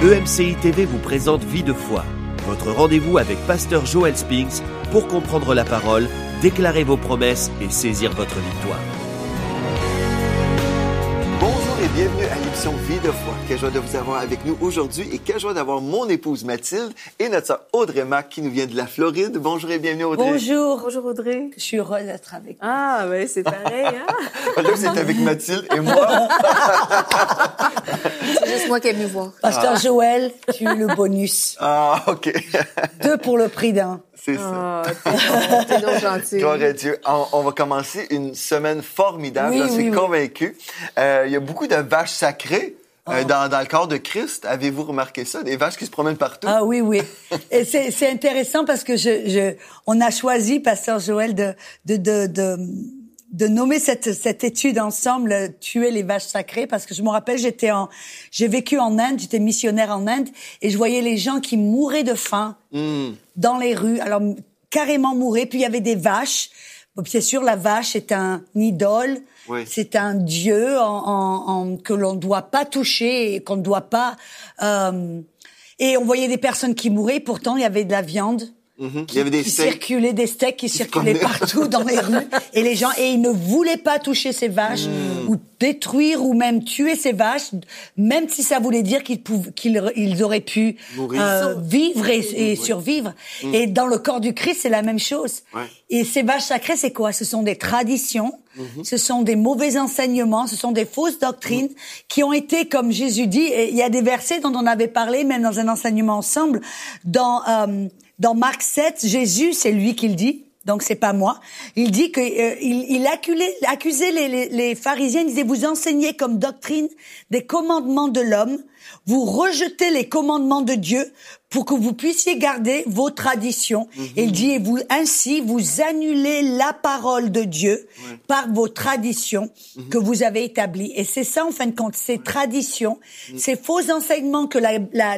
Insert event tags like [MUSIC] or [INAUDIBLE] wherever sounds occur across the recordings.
EMCI TV vous présente Vie de foi, votre rendez-vous avec Pasteur Joel Spinks pour comprendre la parole, déclarer vos promesses et saisir votre victoire. Et bienvenue à l'émission Vie de foi. Quelle joie de vous avoir avec nous aujourd'hui et quelle joie d'avoir mon épouse Mathilde et notre sœur Audrey Mac qui nous vient de la Floride. Bonjour et bienvenue Audrey. Bonjour. Bonjour Audrey. Je suis heureuse d'être avec vous. Ah, oui, c'est pareil. Hein? [LAUGHS] Là, c'est avec Mathilde et moi. c'est juste moi qui aime mieux voir. Pasteur Joël, tu es le bonus. Ah, OK. Deux pour le prix d'un. C'est ça. Oh, t'es donc gentil. Gloire à Dieu. On, on, va commencer une semaine formidable, Oui, j'en suis oui, convaincu. Euh, il y a beaucoup de vaches sacrées euh, dans, dans le corps de Christ. Avez-vous remarqué ça? Des vaches qui se promènent partout. Ah oui, oui. [LAUGHS] Et c'est c'est intéressant parce que je, je, on a choisi, Pasteur Joël, de, de, de, de, de nommer cette, cette étude ensemble, euh, tuer les vaches sacrées, parce que je me rappelle, j'étais en, j'ai vécu en Inde, j'étais missionnaire en Inde, et je voyais les gens qui mouraient de faim Hmm. dans les rues, alors carrément mouraient. Puis il y avait des vaches. Bon, c'est sûr, la vache est un idole. Oui. C'est un dieu en, en- en- que l'on ne doit pas toucher et qu'on ne doit pas. euh, et on voyait des personnes qui mouraient. Pourtant, il y avait de la viande. Mhm. Il y avait des qui steaks. circulaient, des steaks qui circulaient partout dans les rues. [LAUGHS] Et les gens, et ils ne voulaient pas toucher ces vaches, Hmm. ou détruire, ou même tuer ces vaches, même si ça voulait dire qu'ils pouvaient, qu'ils ils auraient pu euh, vivre et, et survivre. Et dans le corps du Christ, c'est la même chose. Hmm. Ouais. Et ces vaches sacrées, c'est quoi? Ce sont des traditions, Mhm. ce sont des mauvais enseignements, ce sont des fausses doctrines qui ont été, comme Jésus dit, et il y a des versets dont on avait parlé, même dans un enseignement ensemble, dans euh, dans Marc 7, Jésus, c'est lui qui le dit. Donc c'est pas moi. Il dit que euh, il, il accusait les, les, les pharisiens. Il disait vous enseignez comme doctrine des commandements de l'homme. Vous rejetez les commandements de Dieu pour que vous puissiez garder vos traditions. Et il dit et vous ainsi vous annulez la parole de Dieu par vos traditions que vous avez établies. Et c'est ça en fin de compte, ces traditions, ces faux enseignements que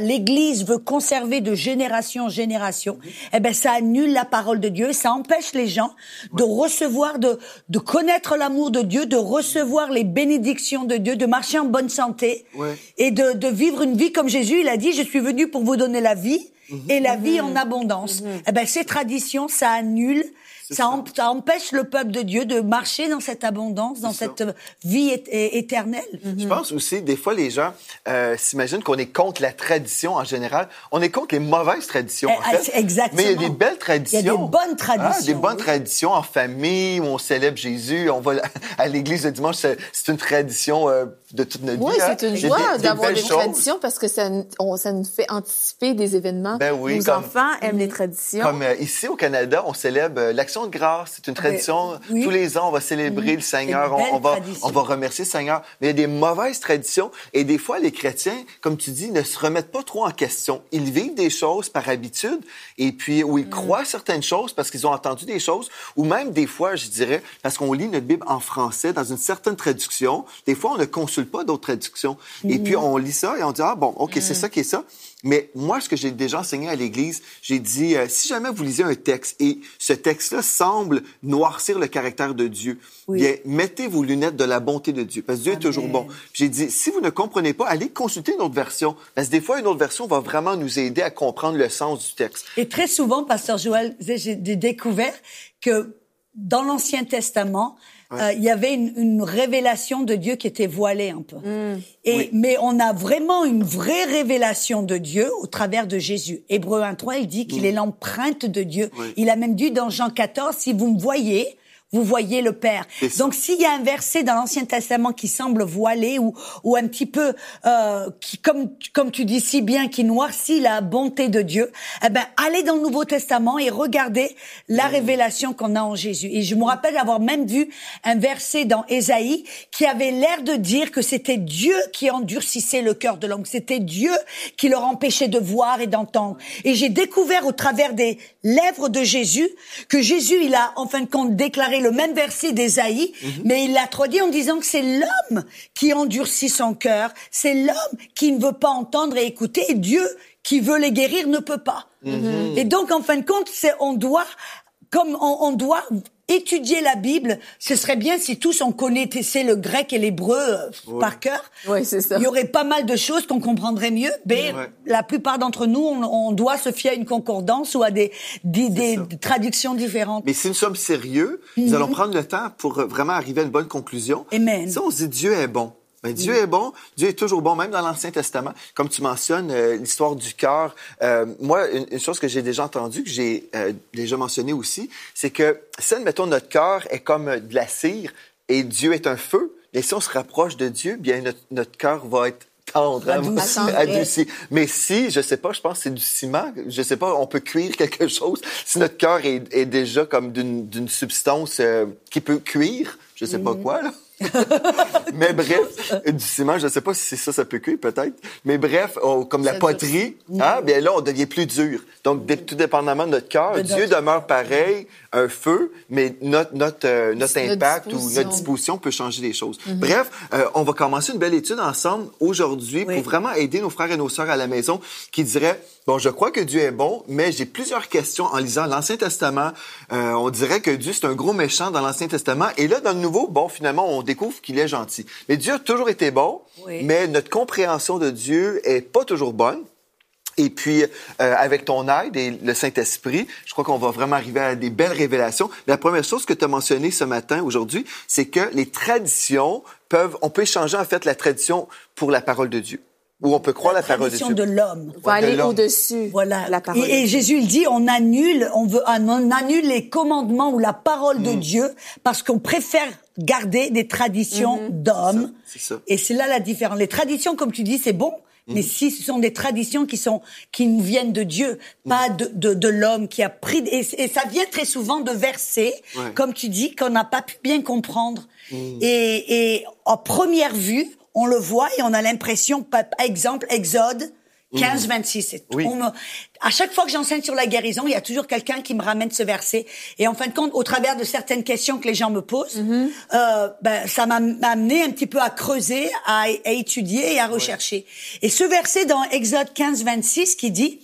l'Église veut conserver de génération en génération. Eh ben ça annule la parole de Dieu, ça empêche les gens de recevoir, de de connaître l'amour de Dieu, de recevoir les bénédictions de Dieu, de marcher en bonne santé Ouais. et de, de vivre une vie comme Jésus. Il a dit, je suis venu pour vous donner la vie Mhm. et la vie en abondance. Eh ben, ces traditions, ça annule, ça, em- ça empêche le peuple de Dieu de marcher dans cette abondance, dans cette vie éternelle. Je pense aussi, des fois, les gens euh, s'imaginent qu'on est contre la tradition en général. On est contre les mauvaises traditions, en Eh, fait. eh, exactement. Mais il y a des belles traditions. Il y a des bonnes traditions, Ah, des bonnes oui. traditions en famille où on célèbre Jésus. On va [LAUGHS] à l'église le dimanche. C'est une tradition euh, de toute notre Oui, vie. hein. c'est une a joie d'avoir des traditions parce que ça, n- on- ça nous fait anticiper des événements. Ben oui, Nos comme- enfants aiment les traditions. Comme euh, ici au Canada, on célèbre euh, de grâce. C'est une tradition. Ben, oui. Tous les ans, on va célébrer le Seigneur. On, on va, tradition. on va remercier le Seigneur. Mais il y a des mauvaises traditions. Et des fois, les chrétiens, comme tu dis, ne se remettent pas trop en question. Ils vivent des choses par habitude. Et puis, ou ils Mm. croient certaines choses parce qu'ils ont entendu des choses. Ou même des fois, je dirais, parce qu'on lit notre Bible en français dans une certaine traduction. Des fois, on ne consulte pas d'autres traductions. Et puis, Mm. on lit ça et on dit, ah bon, OK, c'est ça qui est ça. Mais moi, ce que j'ai déjà enseigné à l'Église, j'ai dit, euh, si jamais vous lisez un texte et ce texte-là semble noircir le caractère de Dieu, Oui. bien, mettez vos lunettes de la bonté de Dieu, parce que Dieu est toujours bon. J'ai dit, si vous ne comprenez pas, allez consulter une autre version, parce que des fois, une autre version va vraiment nous aider à comprendre le sens du texte. Et très souvent, Pasteur Joël, j'ai découvert que dans l'Ancien Testament, euh, il y avait une, une révélation de Dieu qui était voilée un peu. Et Oui. mais on a vraiment une vraie révélation de Dieu au travers de Jésus. Hébreu 1.3, il dit qu'il est l'empreinte de Dieu. Oui. Il a même dit dans Jean 14, si vous me voyez, vous voyez le Père. Donc s'il y a un verset dans l'Ancien Testament qui semble voilé ou ou un petit peu euh, qui comme comme tu dis si bien qui noircit la bonté de Dieu, eh ben allez dans le Nouveau Testament et regardez la révélation qu'on a en Jésus. Et je me rappelle avoir même vu un verset dans Ésaïe qui avait l'air de dire que c'était Dieu qui endurcissait le cœur de l'homme, c'était Dieu qui leur empêchait de voir et d'entendre. Et j'ai découvert au travers des lèvres de Jésus que Jésus, il a en fin de compte déclaré le même verset d'Ésaïe, mais il l'a traduit en disant que c'est l'homme qui endurcit son cœur, c'est l'homme qui ne veut pas entendre et écouter, et Dieu qui veut les guérir ne peut pas. Et donc, en fin de compte, c'est on doit, comme on, on doit étudier la Bible, ce serait bien si tous on connaissait le grec et l'hébreu euh, par cœur. Oui, c'est ça. Il y aurait pas mal de choses qu'on comprendrait mieux, mais Ouais. la plupart d'entre nous, on, on doit se fier à une concordance ou à des, des, des ça. traductions différentes. Mais si nous sommes sérieux, nous allons prendre le temps pour euh, vraiment arriver à une bonne conclusion. Amen. Si on se dit Dieu est bon, ben, Dieu est bon, Dieu est toujours bon, même dans l'Ancien Testament. Comme tu mentionnes, euh, l'histoire du cœur. Euh, moi, une, une chose que j'ai déjà entendue, que j'ai euh, déjà mentionné aussi, c'est que si, admettons, notre cœur est comme de la cire et Dieu est un feu, et si on se rapproche de Dieu, bien notre, notre cœur va être tendre, hein, [LAUGHS] Adouci. adouci. Mais si, je sais pas, je pense que c'est du ciment, je sais pas, on peut cuire quelque chose. Si notre cœur est, est déjà comme d'une substance euh, qui peut cuire, je sais pas quoi, là. Mais bref, du ciment, je sais pas si c'est ça, ça peut cuire peut-être. Mais bref, oh, comme la poterie, ah, bien là, on devient plus dur. Donc, tout dépendamment de notre cœur, De Dieu notre- demeure pareil, un feu, mais notre, notre, euh, notre Notre impact ou notre disposition peut changer les choses. Bref, euh, on va commencer une belle étude ensemble aujourd'hui Oui. pour vraiment aider nos frères et nos sœurs à la maison qui diraient, bon, je crois que Dieu est bon, mais j'ai plusieurs questions en lisant l'Ancien Testament. Euh, on dirait que Dieu, c'est un gros méchant dans l'Ancien Testament. Et là, dans le Nouveau, bon, finalement, on découvre qu'il est gentil. Mais Dieu a toujours été bon, Oui. mais notre compréhension de Dieu est pas toujours bonne. Et puis, euh, avec ton aide et le Saint-Esprit, je crois qu'on va vraiment arriver à des belles révélations. La première chose que tu as mentionnée ce matin, aujourd'hui, c'est que les traditions peuvent, on peut échanger en fait la tradition pour la parole de Dieu. Ou on peut croire la, parole de Tradition Dieu. de l'homme. Va aller au-dessus Voilà. la parole. et, et Jésus il dit, on annule, on veut, on annule les commandements ou la parole Mm. de Dieu parce qu'on préfère garder des traditions d'hommes. C'est ça. Et c'est là la différence. Les traditions, comme tu dis, c'est bon. Mm. Mais si ce sont des traditions qui sont qui nous viennent de Dieu, pas de, de, de l'homme qui a pris et, et ça vient très souvent de versets, Ouais. Mm. comme tu dis, qu'on n'a pas pu bien comprendre. Et, et en première vue, on le voit et on a l'impression, par exemple, Exode 15, 26. Et Mm. Oui. on me- à chaque fois que j'enseigne sur la guérison, il y a toujours quelqu'un qui me ramène ce verset. Et en fin de compte, au travers de certaines questions que les gens me posent, Mm-hmm. euh, ben, ça m'a amené un petit peu à creuser, à, à étudier et à rechercher. Et ce verset dans Exode 15, 26 qui dit,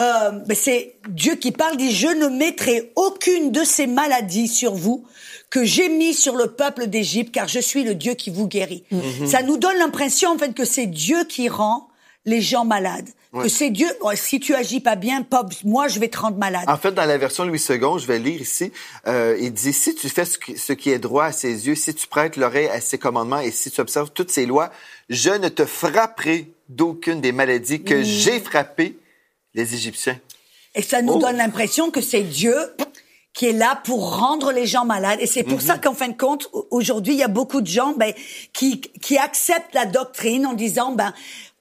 euh, ben, c'est Dieu qui parle, dit, je ne mettrai aucune de ces maladies sur vous que j'ai mis sur le peuple d'Égypte, car je suis le Dieu qui vous guérit. Ça nous donne l'impression, en fait, que c'est Dieu qui rend les gens malades. Que c'est Dieu, si tu agis pas bien, pas, moi, je vais te rendre malade. En fait, dans la version Louis II, je vais lire ici, euh, il dit, si tu fais ce qui, est droit à ses yeux, si tu prêtes l'oreille à ses commandements et si tu observes toutes ses lois, je ne te frapperai d'aucune des maladies que j'ai frappées les Égyptiens. Et ça nous Oh. donne l'impression que c'est Dieu qui est là pour rendre les gens malades. Et c'est pour Mhm. ça qu'en fin de compte, au- aujourd'hui, il y a beaucoup de gens ben, qui, qui acceptent la doctrine en disant, ben,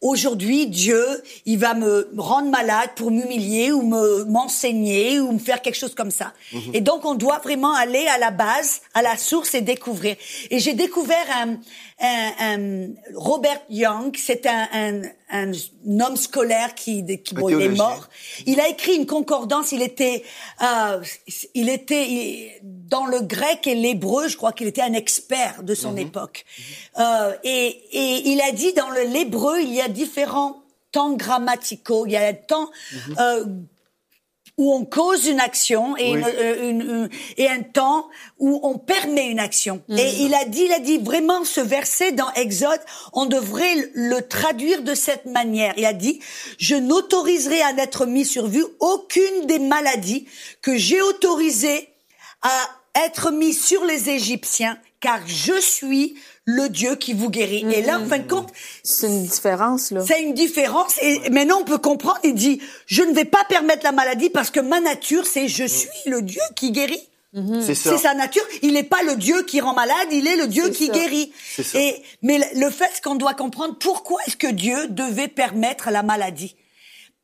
aujourd'hui, Dieu, il va me rendre malade pour m'humilier ou me m'enseigner ou me faire quelque chose comme ça. Mhm. Et donc, on doit vraiment aller à la base, à la source et découvrir. Et j'ai découvert un, un, un- Robert Young, c'est un, un, un homme scolaire qui, qui bon, il est mort. Il a écrit une concordance. Il était, euh, il était il- dans le grec et l'hébreu. Je crois qu'il était un expert de son époque. Euh, et, et il a dit dans l'hébreu, il y a différents temps grammaticaux. Il y a un temps euh, où on cause une action et, Oui. une- euh, une- une- et un temps où on permet une action. Et il a dit, il a dit vraiment ce verset dans Exode, on devrait le- le traduire de cette manière. Il a dit, je n'autoriserai à n'être mis sur vue aucune des maladies que j'ai autorisées à être mis sur les Égyptiens, car je suis le Dieu qui vous guérit. Et là, en fin de compte, C'est une différence, là. c'est une différence. Et maintenant, on peut comprendre. Il dit, je ne vais pas permettre la maladie parce que ma nature, c'est je suis le Dieu qui guérit. C'est ça. C'est sa nature. Il n'est pas le Dieu qui rend malade, il est le Dieu qui ça. guérit. C'est ça. Et, mais le- fait, qu'on doit comprendre pourquoi est-ce que Dieu devait permettre la maladie?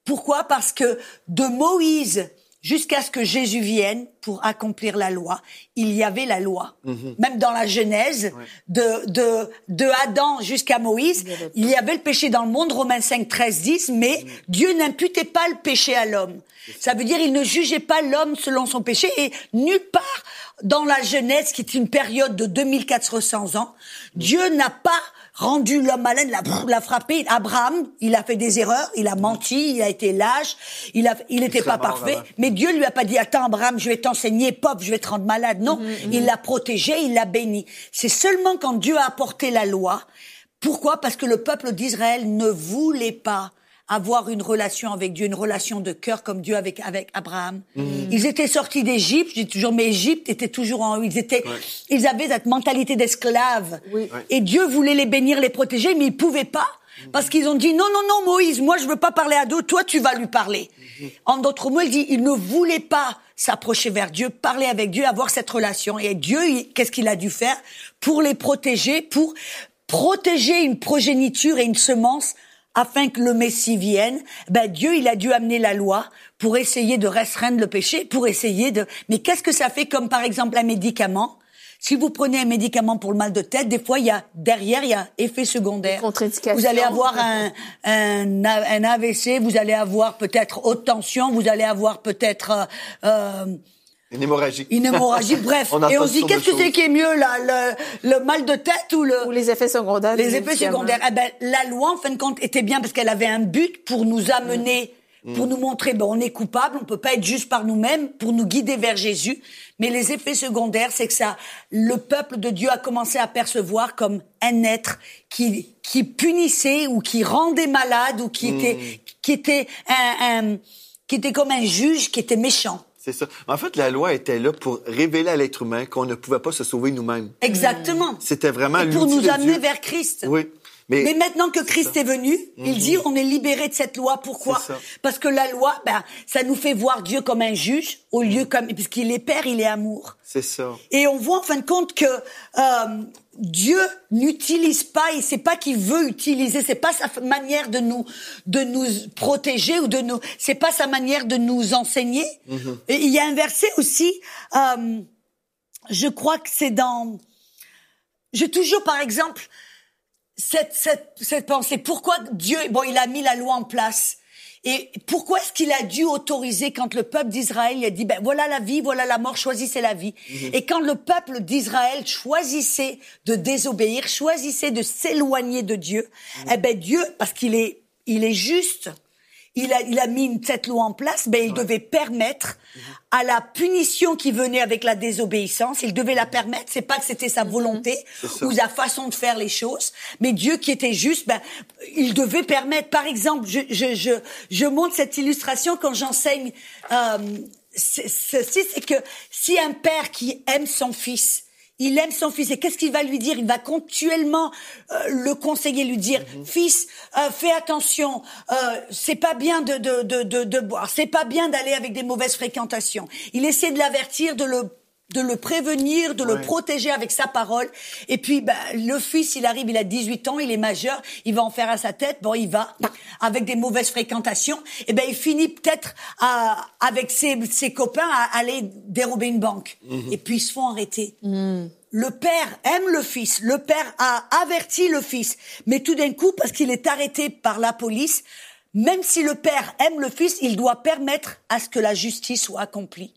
Pourquoi? Parce que de Moïse jusqu'à ce que Jésus vienne pour accomplir la loi, il y avait la loi. Mhm. Même dans la Genèse, de, de, de Adam jusqu'à Moïse, il y avait le péché dans le monde, Romains 5, 13, 10, mais Dieu n'imputait pas le péché à l'homme. Ça veut dire il ne jugeait pas l'homme selon son péché et nulle part dans la Genèse, qui est une période de 2400 ans, Dieu n'a pas rendu l'homme malade, l'a, l'a frappé. Abraham, il a fait des erreurs, il a menti, il a été lâche, il a, il n'était pas parfait. Mais Dieu lui a pas dit, attends Abraham, je vais t'enseigner, pop, je vais te rendre malade. Non, il l'a protégé, il l'a béni. C'est seulement quand Dieu a apporté la loi. Pourquoi? Parce que le peuple d'Israël ne voulait pas avoir une relation avec Dieu, une relation de cœur comme Dieu avec avec Abraham. Ils étaient sortis d'Égypte, je dis toujours, mais Égypte était toujours en eux. Ils étaient, ils avaient cette mentalité d'esclaves. Oui. Ouais. Et Dieu voulait les bénir, les protéger, mais ils pouvaient pas. Parce qu'ils ont dit, non, non, non, Moïse, moi je veux pas parler à Dieu, toi tu vas lui parler. En d'autres mots, il dit, il ne voulait pas s'approcher vers Dieu, parler avec Dieu, avoir cette relation. Et Dieu, il- qu'est-ce qu'il a dû faire? Pour les protéger, pour protéger une progéniture et une semence afin que le Messie vienne, ben Dieu, il a dû amener la loi pour essayer de restreindre le péché, pour essayer de... Mais qu'est-ce que ça fait comme par exemple un médicament? Si vous prenez un médicament pour le mal de tête, des fois, il y a derrière, il y a effet secondaire. Vous allez avoir un, un, un AVC, vous allez avoir peut-être haute tension, vous allez avoir peut-être... euh, euh, Une hémorragie. une hémorragie, [LAUGHS] bref. On et on se dit, qu'est-ce que c'est qui est mieux, là, le, le mal de tête ou le... Ou les effets secondaires. Les effets secondaires. Eh ben, la loi, en fin de compte, était bien parce qu'elle avait un but pour nous amener, pour nous montrer, ben, on est coupable, on peut pas être juste par nous-mêmes, pour nous guider vers Jésus. Mais les effets secondaires, c'est que ça, le peuple de Dieu a commencé à percevoir comme un être qui, qui punissait ou qui rendait malade ou qui était, qui était un, un- qui était comme un juge qui était méchant. C'est ça. En fait, la loi était là pour révéler à l'être humain qu'on ne pouvait pas se sauver nous-mêmes. Exactement. C'était vraiment Et pour nous amener Dieu. vers Christ. Oui. Mais, Mais maintenant que Christ est venu, il dit on est libéré de cette loi. Pourquoi. Parce que la loi, ben, ça nous fait voir Dieu comme un juge au lieu comme puisqu'il est père, il est amour. c'est ça. Et on voit en fin de compte que euh, Dieu n'utilise pas, et c'est pas qu'il veut utiliser, c'est pas sa manière de nous de nous protéger ou de nous, c'est pas sa manière de nous enseigner. Et il y a un verset aussi, euh, je crois que c'est dans, j'ai toujours par exemple cette, cette, cette pensée. Pourquoi Dieu, bon, il a mis la loi en place. Et pourquoi est-ce qu'il a dû autoriser quand le peuple d'Israël a dit ben voilà la vie, voilà la mort, choisissez la vie. Et quand le peuple d'Israël choisissait de désobéir, choisissait de s'éloigner de Dieu, eh ben Dieu parce qu'il est il est juste, il a, il a mis une- cette loi en place, ben il devait permettre à la punition qui venait avec la désobéissance, il devait la permettre. C'est pas que c'était sa volonté ça. ou sa façon de faire les choses, mais Dieu qui était juste, ben il devait permettre. Par exemple, je je je, je montre cette illustration quand j'enseigne. Euh, ceci, c'est que si un père qui aime son fils il aime son fils. Et qu'est-ce qu'il va lui dire? Il va continuellement euh, le conseiller, lui dire fils, euh, fais attention, euh, c'est pas bien de de de de, de boire, c'est pas bien d'aller avec des mauvaises fréquentations. Il essaie de l'avertir, de le de le prévenir, de le protéger avec sa parole. Et puis, ben, le fils, il arrive, il a 18 ans, il est majeur, il va en faire à sa tête. Bon, il va avec des mauvaises fréquentations. Et ben, il finit peut-être à- avec ses, ses copains à aller dérober une banque. Et puis, ils se font arrêter. Le père aime le fils. Le père a averti le fils. Mais tout d'un coup, parce qu'il est arrêté par la police, même si le père aime le fils, il doit permettre à ce que la justice soit accomplie.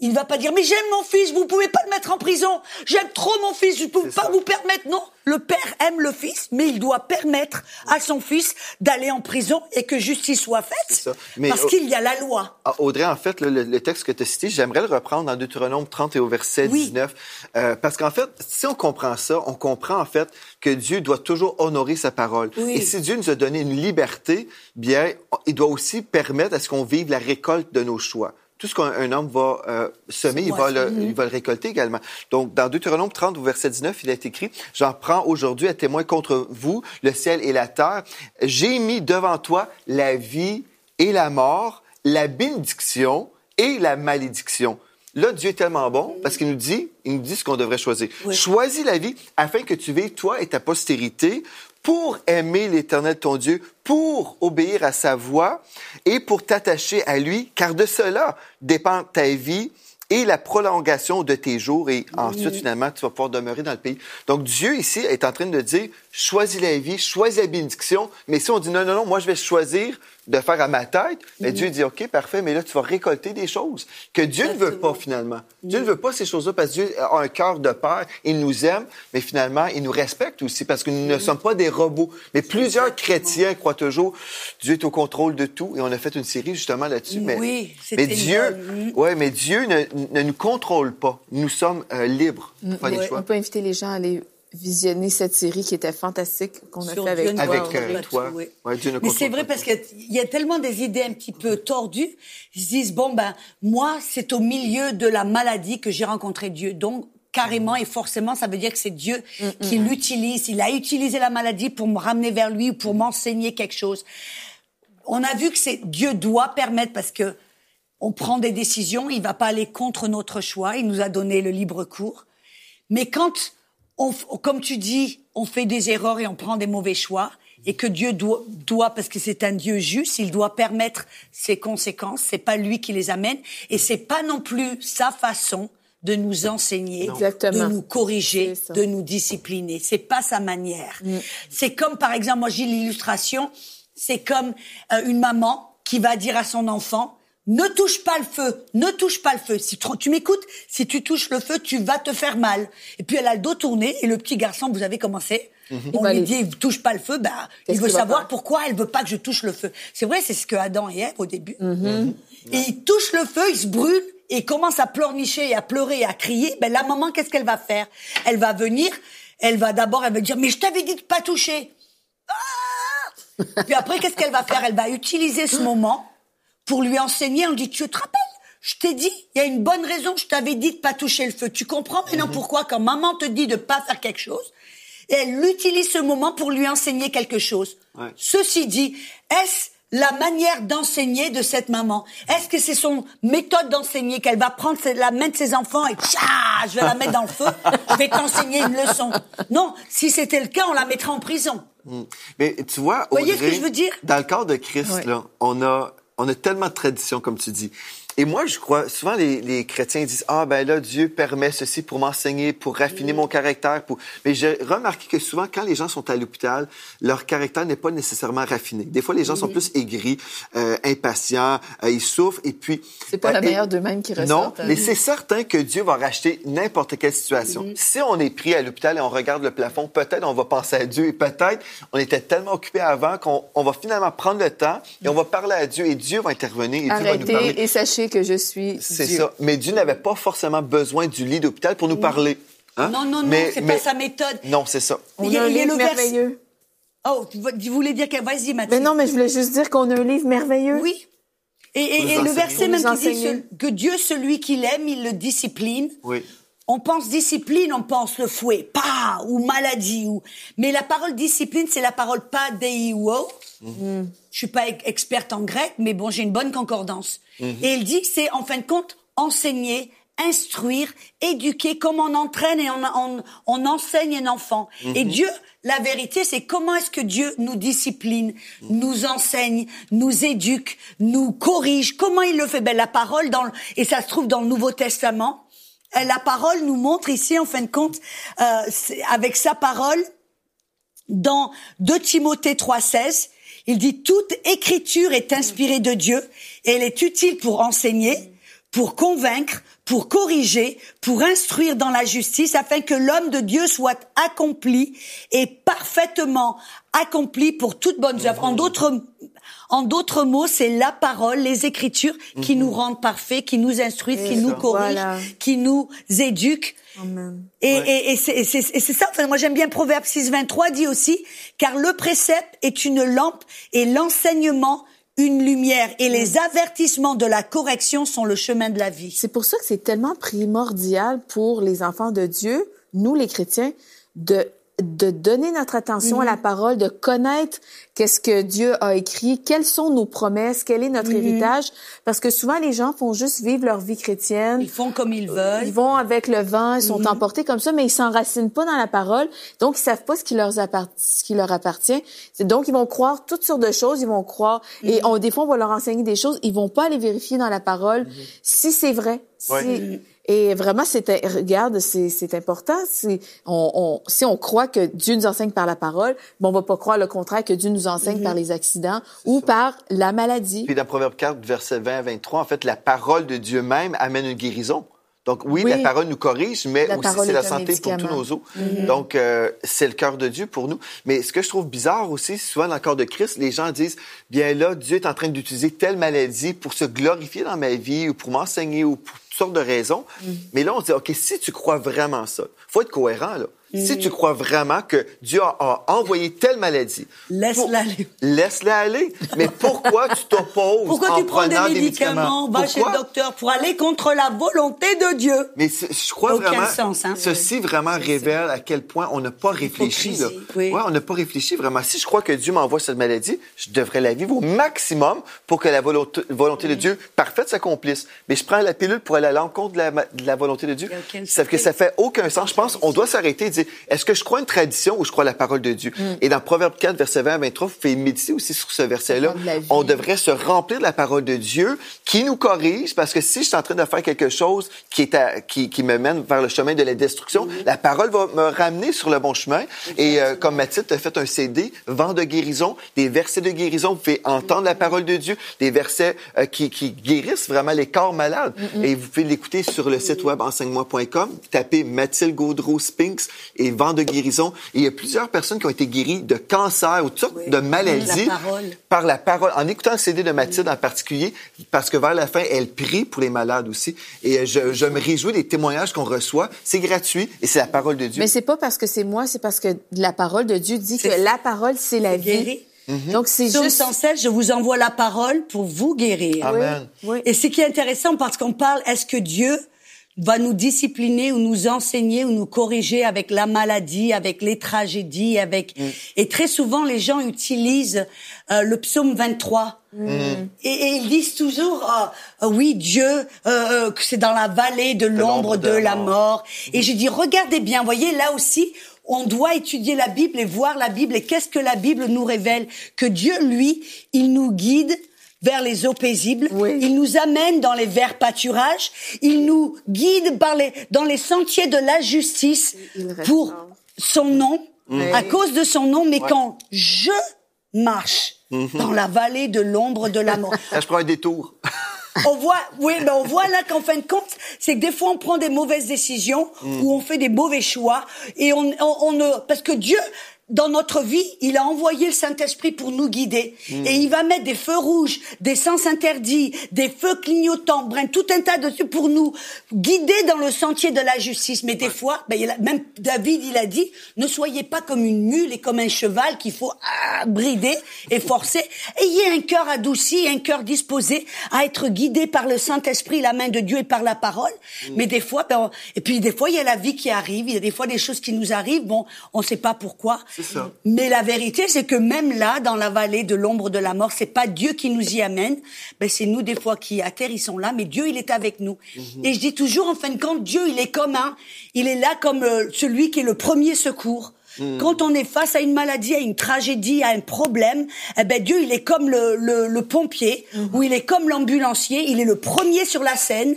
Il ne va pas dire mais j'aime mon fils, vous pouvez pas le mettre en prison. J'aime trop mon fils, je peux pas ça. vous permettre. Non, le père aime le fils, mais il doit permettre à son fils d'aller en prison et que justice soit faite. Mais parce qu'il y a la loi. Ah, Audrey, en fait, le, le texte que tu as cité, j'aimerais le reprendre dans Deutéronome 30 et au verset Oui. 19. Euh, parce qu'en fait, si on comprend ça, on comprend en fait que Dieu doit toujours honorer sa parole. Oui. Et si Dieu nous a donné une liberté, bien, il doit aussi permettre à ce qu'on vive la récolte de nos choix. Tout ce qu'un un homme va euh, semer, il va, le, il va le récolter également. Donc, dans Deutéronome 30, au verset 19, il est écrit, « J'en prends aujourd'hui à témoin contre vous, le ciel et la terre. J'ai mis devant toi la vie et la mort, la bénédiction et la malédiction. Là, Dieu est tellement bon parce qu'il nous dit, il nous dit ce qu'on devrait choisir. Oui. Choisis la vie afin que tu vives, toi et ta postérité, pour aimer l'Éternel ton Dieu, pour obéir à sa voix et pour t'attacher à lui, car de cela dépend ta vie et la prolongation de tes jours et ensuite finalement tu vas pouvoir demeurer dans le pays. Donc Dieu ici est en train de dire choisis la vie, choisis la bénédiction. Mais si on dit non, non, non, moi, je vais choisir de faire à ma tête, mais Dieu dit, OK, parfait, mais là, tu vas récolter des choses que Dieu ne veut pas, finalement. Dieu ne veut pas ces choses-là parce que Dieu a un cœur de père, il nous aime, mais finalement, il nous respecte aussi parce que nous ne sommes pas des robots. Mais plusieurs chrétiens croient toujours, Dieu est au contrôle de tout, et on a fait une série justement là-dessus. Mais, Oui, mais Dieu, une ouais, mais Dieu ne, ne nous contrôle pas. Nous sommes euh, libres faire des choix. On peut inviter les gens à aller visionner cette série qui était fantastique qu'on a Sur fait avec Dieu ne toi. Avec, euh, toi. oui. Ouais, Mais c'est vrai parce qu'il y a tellement des idées un petit peu tordues. Ils se disent, bon, ben, moi, c'est au milieu de la maladie que j'ai rencontré Dieu. Donc, carrément et forcément, ça veut dire que c'est Dieu qui l'utilise. Il a utilisé la maladie pour me ramener vers lui ou pour m'enseigner quelque chose. On a vu que c'est Dieu doit permettre parce que on prend des décisions, il va pas aller contre notre choix, il nous a donné le libre cours. Mais quand on, comme tu dis, on fait des erreurs et on prend des mauvais choix, et que Dieu doit, doit parce que c'est un Dieu juste, il doit permettre ses conséquences. C'est pas lui qui les amène, et c'est pas non plus sa façon de nous enseigner, Exactement. de nous corriger, de nous discipliner. C'est pas sa manière. C'est comme par exemple, moi j'ai l'illustration, c'est comme euh, une maman qui va dire à son enfant ne touche pas le feu, ne touche pas le feu. Si tu, m'écoutes, si tu touches le feu, tu vas te faire mal. Et puis elle a le dos tourné et le petit garçon, vous avez commencé. On va lui dit touche pas le feu, bah il veut savoir pourquoi elle veut pas que je touche le feu. C'est vrai, c'est ce que Adam et Ève au début. Et il touche le feu, il se brûle et commence à pleurnicher et à pleurer et à crier. Ben la maman, qu'est-ce qu'elle va faire? Elle va venir, elle va d'abord, elle va dire mais je t'avais dit de pas toucher. Ah [LAUGHS] Puis après, qu'est-ce qu'elle va faire? Elle va utiliser ce moment pour lui enseigner. On dit tu te rappelles? Je t'ai dit, il y a une bonne raison, je t'avais dit de pas toucher le feu. Tu comprends maintenant pourquoi quand maman te dit de pas faire quelque chose, et elle utilise ce moment pour lui enseigner quelque chose. Ouais. Ceci dit, est-ce la manière d'enseigner de cette maman Est-ce que c'est son méthode d'enseigner qu'elle va prendre la main de ses enfants et tcha, je vais la mettre dans le feu, je vais t'enseigner une leçon Non, si c'était le cas, on la mettrait en prison. Mais tu vois, Voyez ce Audrey, que je veux dire? Dans le cadre de Christ, Ouais. là, on a, on a tellement de comme tu dis. Et moi, je crois, souvent les, les chrétiens disent, ah ben là, Dieu permet ceci pour m'enseigner, pour raffiner mon caractère. Pour... Mais j'ai remarqué que souvent, quand les gens sont à l'hôpital, leur caractère n'est pas nécessairement raffiné. Des fois, les gens sont plus aigris, euh, impatients, euh, ils souffrent, et puis... C'est pas la euh, et- meilleure d'eux-mêmes qui Non, ressortent. hein. mais c'est certain que Dieu va racheter n'importe quelle situation. Mm-hmm. Si on est pris à l'hôpital et on regarde le plafond, peut-être on va penser à Dieu et peut-être on était tellement occupé avant qu'on on va finalement prendre le temps et on va parler à Dieu et Dieu va intervenir et Dieu va nous Arrêtez parler. et sachez que je suis C'est Dieu. ça. Mais Dieu n'avait pas forcément besoin du lit d'hôpital pour nous parler. Hein? Non, non, non, Mais- c'est mais- pas sa méthode. Non, c'est ça. On Il y a- un il livre le vers- merveilleux. Oh, tu voulais dire que... Vas-y, Mathilde. Mais non, mais je voulais juste dire qu'on a un livre merveilleux. Oui. Et, et- Vous et le verset même qui dit que Dieu, celui qu'il aime, il le discipline. Oui. On pense discipline, on pense le fouet, pas ou maladie ou. Mais la parole discipline, c'est la parole pas deio. Je suis pas ex- experte en grec, mais bon, j'ai une bonne concordance. Et il dit que c'est en fin de compte enseigner, instruire, éduquer, comme on entraîne et on, on, on enseigne un enfant. Et Dieu, la vérité, c'est comment est-ce que Dieu nous discipline, nous enseigne, nous éduque, nous corrige. Comment il le fait? Ben la parole dans le- et ça se trouve dans le Nouveau Testament. Euh, La parole nous montre ici, en fin de compte, euh, avec sa parole, dans 2 Timothée 3,16, il dit toute écriture est inspirée de Dieu et elle est utile pour enseigner, pour convaincre, pour corriger, pour instruire dans la justice, afin que l'homme de Dieu soit accompli et parfaitement accompli pour toute bonne œuvre. En d'autres en d'autres mots, c'est la parole, les écritures qui nous rendent parfaits, qui nous instruisent, qui nous corrigent, Voilà. qui nous éduquent. Amen. Et, et, et c'est et c'est- et c'est ça, enfin, moi j'aime bien Proverbe 6, 23 dit aussi, car le précepte est une lampe et l'enseignement une lumière et les avertissements de la correction sont le chemin de la vie. C'est pour ça que c'est tellement primordial pour les enfants de Dieu, nous les chrétiens, de de donner notre attention à la parole, de connaître qu'est-ce que Dieu a écrit, quelles sont nos promesses, quel est notre héritage, parce que souvent les gens font juste vivre leur vie chrétienne. Ils font comme ils veulent. Ils vont avec le vent, ils sont emportés comme ça, mais ils s'enracinent pas dans la parole, donc ils savent pas ce qui leur appartient. Ce qui leur appartient. C'est- Donc ils vont croire toutes sortes de choses, ils vont croire et on des fois on va leur enseigner des choses, ils vont pas aller vérifier dans la parole si c'est vrai. si-. Et vraiment, c'est regarde, c'est c'est important. Si on, on, si on croit que Dieu nous enseigne par la parole, bon, on va pas croire le contraire que Dieu nous enseigne par les accidents ou par la maladie. Puis dans Proverbe 4, verset 20 à 23, en fait, la parole de Dieu même amène une guérison. Donc oui, Oui. la parole nous corrige, mais La aussi c'est la santé pour tous nos os. Donc euh, c'est le cœur de Dieu pour nous. Mais ce que je trouve bizarre aussi, souvent dans le corps de Christ, les gens disent bien là, Dieu est en train d'utiliser telle maladie pour se glorifier dans ma vie ou pour m'enseigner ou pour toutes sortes de raisons. Mais là, on se dit ok, si tu crois vraiment ça, faut être cohérent là. Si tu crois vraiment que Dieu a, a envoyé telle maladie, Laisse-la aller. laisse-la aller. Mais pourquoi tu t'opposes [LAUGHS] Pourquoi en tu prends des prenant médicaments, va chez le docteur pour aller contre la volonté de Dieu Mais je crois Aucun vraiment, sens, hein. ceci vraiment révèle à quel point on n'a pas réfléchi. Là. Oui. Ouais, on n'a pas réfléchi vraiment. Si je crois que Dieu m'envoie cette maladie, je devrais la vivre au maximum pour que la volonté, volonté de Dieu parfaite s'accomplisse. Mais je prends la pilule pour aller à l'encontre de la, ma- de la volonté de Dieu. Il y a aucun Sauf que ça fait aucun sens. Je pense on doit s'arrêter et dire, est-ce que je crois une tradition ou je crois la parole de Dieu? Mm. Et dans Proverbe 4, verset 20 à 23, vous pouvez méditer aussi sur ce verset-là. On devrait se remplir de la parole de Dieu qui nous corrige parce que si je suis en train de faire quelque chose qui est à- qui, qui me mène vers le chemin de la destruction, la parole va me ramener sur le bon chemin. Et euh, comme Mathilde a fait un CD, vent de guérison, des versets de guérison, vous pouvez entendre la parole de Dieu, des versets euh, qui, qui guérissent vraiment les corps malades. Et vous pouvez l'écouter sur le site web enseigne-moi.com, tapez Mathilde Gaudreau Spinks et vent de guérison. Et il y a plusieurs personnes qui ont été guéries de cancer ou de toutes sortes Oui. de maladies La parole. par la parole, en écoutant le CD de Mathilde en particulier, parce que vers la fin, elle prie pour les malades aussi. Et euh, je, je me réjouis des témoignages qu'on reçoit. C'est gratuit et c'est la parole de Dieu. Mais c'est pas parce que c'est moi, c'est parce que la parole de Dieu dit que la parole, c'est la vie. guéri. Donc, c'est juste... 107, je vous envoie la parole pour vous guérir. Amen. Oui. Et ce qui est intéressant, parce qu'on parle, est-ce que Dieu va nous discipliner ou nous enseigner ou nous corriger avec la maladie, avec les tragédies, avec et très souvent les gens utilisent euh, le psaume 23 et, et ils disent toujours ah oui Dieu euh, euh, que c'est dans la vallée de l'ombre de, la mort. et je dis regardez bien voyez là aussi on doit étudier la Bible et voir la Bible et qu'est-ce que la Bible nous révèle. Que Dieu lui il nous guide vers les eaux paisibles. Oui. Il nous amène dans les verts pâturages. Il nous guide par les, dans les sentiers de la justice pour son nom, Oui. à cause de son nom. Mais quand je marche dans la vallée de l'ombre de la mort, [LAUGHS] Là, je prends un détour. on voit, oui, mais on voit là qu'en fin de compte, c'est que des fois on prend des mauvaises décisions ou on fait des mauvais choix et on, on, on ne, parce que Dieu, dans notre vie, il a envoyé le Saint-Esprit pour nous guider. Et il va mettre des feux rouges, des sens interdits, des feux clignotants, bref, tout un tas de trucs pour nous guider dans le sentier de la justice. Mais des fois, ben, il a- même David, il a dit, ne soyez pas comme une mule et comme un cheval qu'il faut ah, brider et forcer. [LAUGHS] Ayez un cœur adouci, un cœur disposé à être guidé par le Saint-Esprit, la main de Dieu et par la parole. Mais des fois, ben, on- et puis des fois, il y a la vie qui arrive, il y a des fois des choses qui nous arrivent, bon, on sait pas pourquoi. Ça. Mais la vérité, c'est que même là, dans la vallée de l'ombre de la mort, c'est pas Dieu qui nous y amène, ben c'est nous des fois qui atterrissons là, mais Dieu, il est avec nous. Et je dis toujours, en fin de compte, Dieu, il est comme un, il est là comme euh, celui qui est le premier secours. Quand on est face à une maladie, à une tragédie, à un problème, eh ben Dieu, il est comme le, le, le pompier, ou il est comme l'ambulancier, il est le premier sur la scène.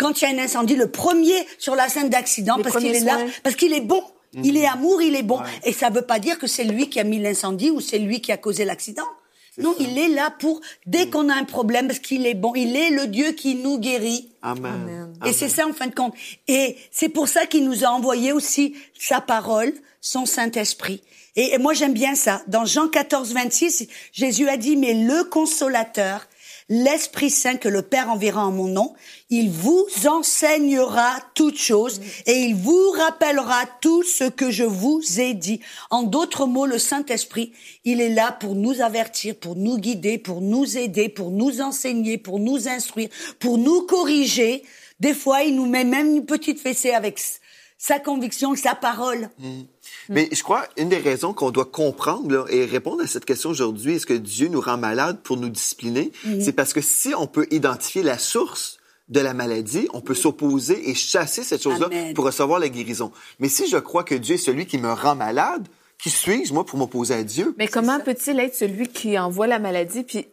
Quand il y a un incendie, le premier sur la scène d'accident, Les parce qu'il est là, parce qu'il est bon. Il est amour, il est bon. Et ça veut pas dire que c'est lui qui a mis l'incendie ou c'est lui qui a causé l'accident. Non, il est là pour, dès qu'on a un problème, parce qu'il est bon, il est le Dieu qui nous guérit. Amen. Et c'est ça en fin de compte. Et c'est pour ça qu'il nous a envoyé aussi sa parole, son Saint-Esprit. Et, et moi j'aime bien ça. Dans Jean 14, 26, Jésus a dit, mais le consolateur, l'Esprit Saint que le Père enverra en mon nom, il vous enseignera toutes choses et il vous rappellera tout ce que je vous ai dit. En d'autres mots, le Saint-Esprit, il est là pour nous avertir, pour nous guider, pour nous aider, pour nous enseigner, pour nous instruire, pour nous corriger. Des fois, il nous met même une petite fessée avec sa conviction, sa parole. Mais je crois une des raisons qu'on doit comprendre là, et répondre à cette question aujourd'hui, est-ce que Dieu nous rend malades pour nous discipliner? C'est parce que si on peut identifier la source de la maladie, on peut s'opposer et chasser cette chose-là pour recevoir la guérison. Mais si je crois que Dieu est celui qui me rend malade, qui suis-je moi pour m'opposer à Dieu? Mais comment peut-il être celui qui envoie la maladie puis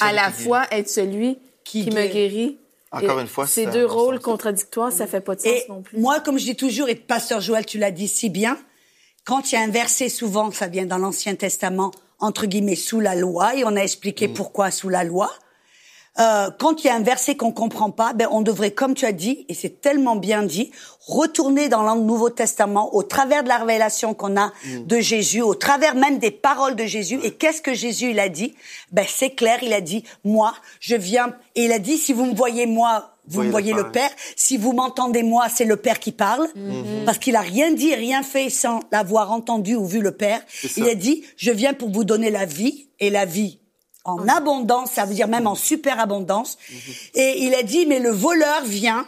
à la fois être celui Qui qui, me guérit. Encore Et une fois, ces ça- deux rôles contradictoires, ça fait pas de sens Et non plus. moi, comme je dis toujours, et Pasteur Joël, tu l'as dit si bien, quand il y a un verset, souvent, ça vient dans l'Ancien Testament, entre guillemets, sous la loi, et on a expliqué Mm. pourquoi sous la loi. Euh, quand il y a un verset qu'on comprend pas, ben on devrait, comme tu as dit, et c'est tellement bien dit, retourner dans le Nouveau Testament au travers de la révélation qu'on a Mm. de Jésus, au travers même des paroles de Jésus. Et qu'est-ce que Jésus il a dit? Ben c'est clair, il a dit moi, je viens. Et il a dit si vous me voyez moi, vous Voyez me voyez le le Père. Si vous m'entendez moi, c'est le Père qui parle, parce qu'il a rien dit, rien fait sans l'avoir entendu ou vu le Père. Il a dit je viens pour vous donner la vie et la vie en abondance, ça veut dire même en super abondance. Et il a dit, mais le voleur vient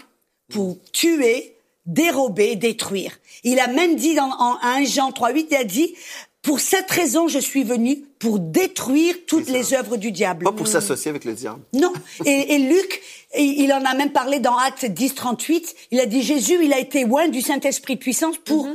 pour tuer, dérober, détruire. Il a même dit dans en 1 Jean 3.8, il a dit, pour cette raison, je suis venu pour détruire toutes les œuvres du diable. Pas pour s'associer avec le diable. Non. Et, et Luc, il il en a même parlé dans Actes 10, 38. Il a dit Jésus, il a été loin du Saint-Esprit de puissance pour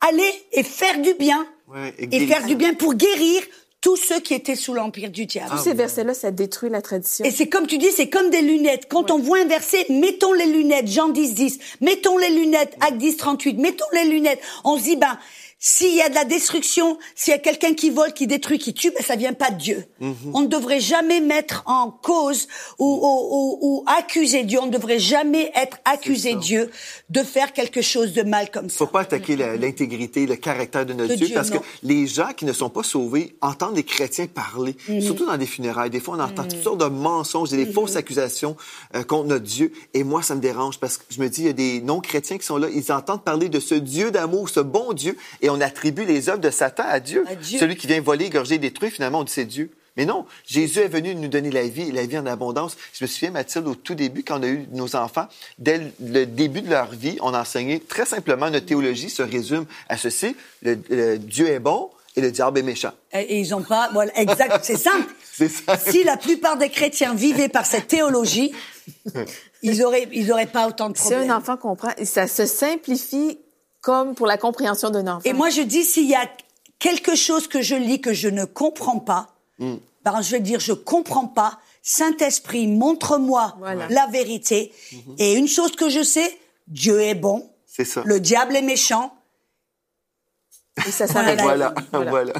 aller et faire du bien. Ouais, et faire du bien pour guérir tous ceux qui étaient sous l'empire du diable. Ah, Tous ces versets-là, ça détruit la tradition. Et c'est comme tu dis, c'est comme des lunettes. Quand on voit un verset, mettons les lunettes, Jean 10, 10, mettons les lunettes, Acte 10, 38, mettons les lunettes. On se dit, ben, s'il y a de la destruction, s'il y a quelqu'un qui vole, qui détruit, qui tue, ben, ça vient pas de Dieu. On ne devrait jamais mettre en cause ou, ou, ou, ou accuser Dieu. On ne devrait jamais être accusé. Dieu de faire quelque chose de mal comme ça. faut pas attaquer l'intégrité, le caractère de notre De Dieu, Dieu, parce non. que les gens qui ne sont pas sauvés entendent les chrétiens parler, Mhm. surtout dans des funérailles. Des fois, on entend toutes sortes de mensonges et des Mhm. fausses accusations euh, contre notre Dieu. Et moi, ça me dérange parce que je me dis, il y a des non-chrétiens qui sont là, ils entendent parler de ce Dieu d'amour, ce bon Dieu, et on attribue les œuvres de Satan à Dieu. À Dieu. Celui qui vient voler, égorger, détruire, finalement, on dit c'est Dieu. Mais non, Jésus est venu nous donner la vie, et la vie en abondance. Je me souviens, Mathilde, au tout début, quand on a eu nos enfants, dès le début de leur vie, on a enseigné très simplement, notre théologie se résume à ceci, le, le Dieu est bon et le diable est méchant. Et et ils ont pas, voilà, exact, c'est simple. [LAUGHS] C'est ça. Si la plupart des chrétiens vivaient par cette théologie, [LAUGHS] ils auraient, ils auraient pas autant de Si problèmes. un enfant comprend, ça se simplifie comme pour la compréhension d'un enfant. Et moi, je dis, s'il y a quelque chose que je lis que je ne comprends pas, Mm. ben, je vais dire, je comprends pas. Saint-Esprit, montre-moi Voilà. la vérité. Mm-hmm. Et une chose que je sais, Dieu est bon, C'est ça. le diable est méchant. Et ça s'arrête Voilà, là. [LAUGHS] voilà.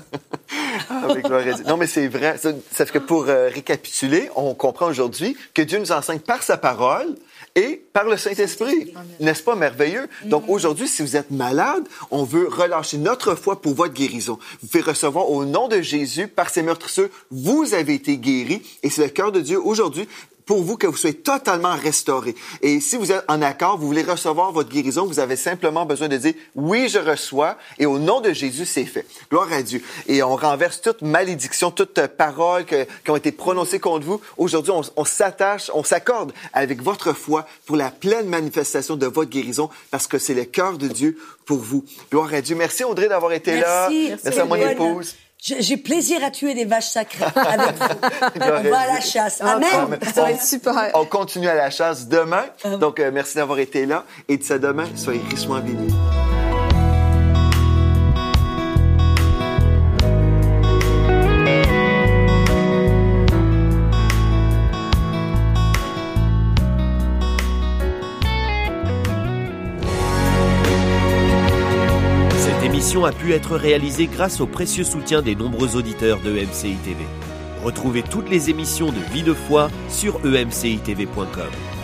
Avec gloire à Dieu. Non, mais c'est vrai. Ça, ça fait que pour euh, récapituler, on comprend aujourd'hui que Dieu nous enseigne par sa parole et par le Saint-Esprit. N'est-ce pas merveilleux? Donc aujourd'hui, si vous êtes malade, on veut relâcher notre foi pour votre guérison. Vous pouvez recevoir au nom de Jésus, par ses meurtrisseurs, vous avez été guéris et c'est le cœur de Dieu aujourd'hui pour vous que vous soyez totalement restauré. Et si vous êtes en accord, vous voulez recevoir votre guérison, vous avez simplement besoin de dire oui, je reçois et au nom de Jésus, c'est fait. Gloire à Dieu. Et on renverse toute malédiction, toute euh, parole que- qui ont été prononcées contre vous. Aujourd'hui, on, s'attache, on s'accorde avec votre foi pour la pleine manifestation de votre guérison parce que c'est le cœur de Dieu pour vous. Gloire à Dieu. Merci Audrey d'avoir été là. Merci. Merci à mon épouse. J'ai plaisir à tuer des vaches sacrées avec vous. [LAUGHS] On va à la chasse. Ah, Amen. Ça va être super. On continue à la chasse demain. Donc, euh, merci d'avoir été là. Et d'ici demain, soyez richement bénis. A pu être réalisée grâce au précieux soutien des nombreux auditeurs de MCI TV. Retrouvez toutes les émissions de Vie de foi sur emcitv.com.